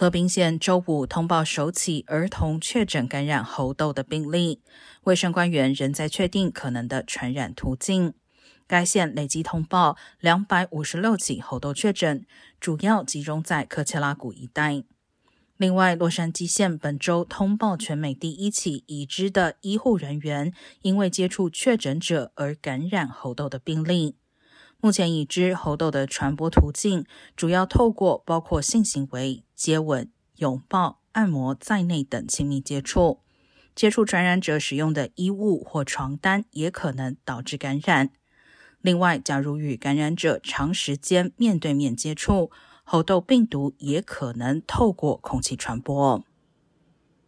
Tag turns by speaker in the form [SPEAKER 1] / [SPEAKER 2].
[SPEAKER 1] 和平县周五通报首起儿童确诊感染猴痘的病例，卫生官员仍在确定可能的传染途径。该县累计通报两百五十六起猴痘确诊，主要集中在科切拉谷一带。另外，洛杉矶县本周通报全美第一起已知的医护人员因为接触确诊者而感染猴痘的病例。目前已知猴痘的传播途径主要透过包括性行为、接吻、拥抱、按摩在内等亲密接触。接触传染者使用的衣物或床单也可能导致感染。另外，假如与感染者长时间面对面接触，猴痘病毒也可能透过空气传播。